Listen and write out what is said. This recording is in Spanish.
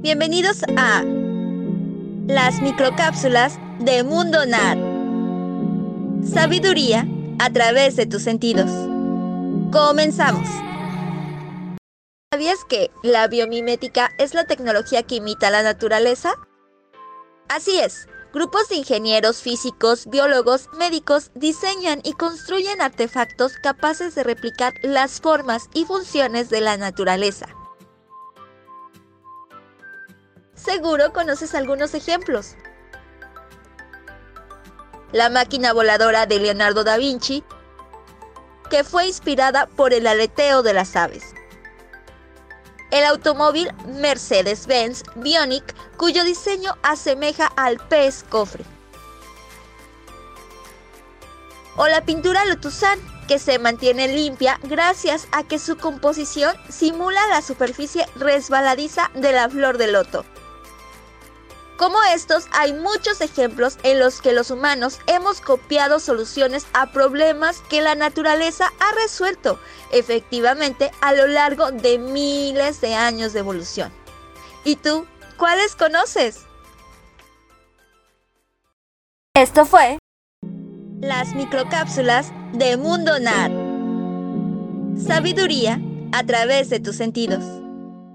Bienvenidos a las microcápsulas de Mundo NAD. Sabiduría a través de tus sentidos. Comenzamos. ¿Sabías que la biomimética es la tecnología que imita la naturaleza? Así es, grupos de ingenieros físicos, biólogos, médicos diseñan y construyen artefactos capaces de replicar las formas y funciones de la naturaleza. Seguro conoces algunos ejemplos. La máquina voladora de Leonardo da Vinci, que fue inspirada por el aleteo de las aves. El automóvil Mercedes-Benz Bionic, cuyo diseño asemeja al pez cofre. O la pintura Lotuzán, que se mantiene limpia gracias a que su composición simula la superficie resbaladiza de la flor de loto. Como estos, hay muchos ejemplos en los que los humanos hemos copiado soluciones a problemas que la naturaleza ha resuelto efectivamente a lo largo de miles de años de evolución. ¿Y tú, cuáles conoces? Esto fue las microcápsulas de Mundo NAD. Sabiduría a través de tus sentidos.